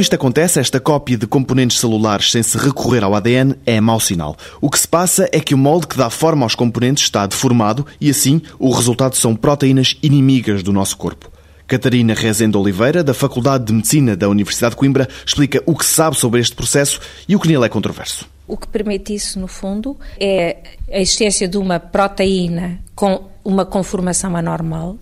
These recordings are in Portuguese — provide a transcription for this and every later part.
Quando isto acontece, esta cópia de componentes celulares sem se recorrer ao ADN é mau sinal. O que se passa é que o molde que dá forma aos componentes está deformado e, assim, o resultado são proteínas inimigas do nosso corpo. Catarina Rezende Oliveira, da Faculdade de Medicina da Universidade de Coimbra, explica o que sabe sobre este processo e o que nele é controverso. O que permite isso, no fundo, é a existência de uma proteína com uma conformação anormal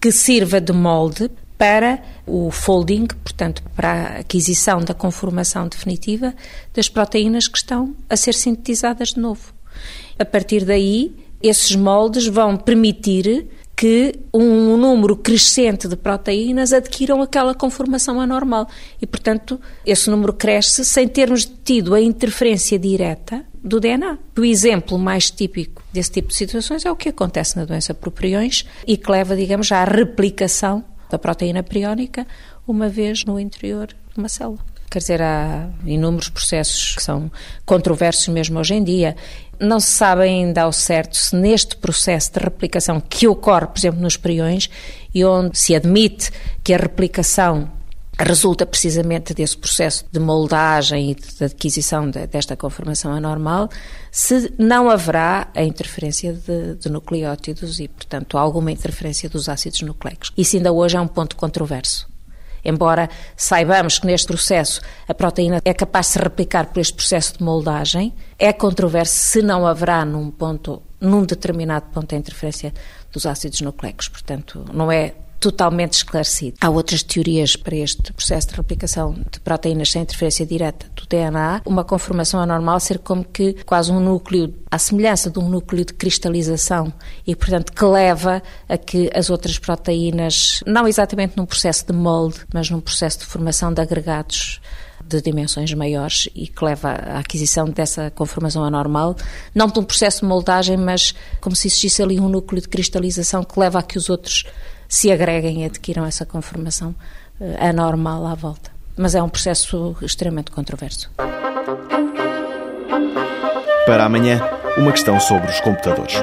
que sirva de molde para o folding, portanto, para a aquisição da conformação definitiva das proteínas que estão a ser sintetizadas de novo. A partir daí, esses moldes vão permitir que um número crescente de proteínas adquiram aquela conformação anormal. E, portanto, esse número cresce sem termos tido a interferência direta do DNA. O exemplo mais típico desse tipo de situações é o que acontece na doença por priões e que leva, digamos, à replicação da proteína priónica uma vez no interior de uma célula. Quer dizer, há inúmeros processos que são controversos mesmo hoje em dia. Não se sabe ainda ao certo se neste processo de replicação que ocorre, por exemplo, nos priões, e onde se admite que a replicação resulta precisamente desse processo de moldagem e de adquisição de, desta conformação anormal, se não haverá a interferência de, de, nucleótidos e, portanto, alguma interferência dos ácidos nucleicos. Isso ainda hoje é um ponto controverso. Embora saibamos que neste processo a proteína é capaz de se replicar por este processo de moldagem, é controverso se não haverá num ponto, num determinado ponto a interferência dos ácidos nucleicos. Portanto, não é totalmente esclarecido. Há outras teorias para este processo de replicação de proteínas sem interferência direta do DNA. Uma conformação anormal ser como que quase um núcleo, à semelhança de um núcleo de cristalização e, portanto, que leva a que as outras proteínas, não exatamente num processo de molde, mas num processo de formação de agregados de dimensões maiores e que leva à aquisição dessa conformação anormal, não de um processo de moldagem, mas como se existisse ali um núcleo de cristalização que leva a que os outros se agreguem e adquiram essa conformação uh, anormal à volta. Mas é um processo extremamente controverso. Para amanhã, uma questão sobre os computadores.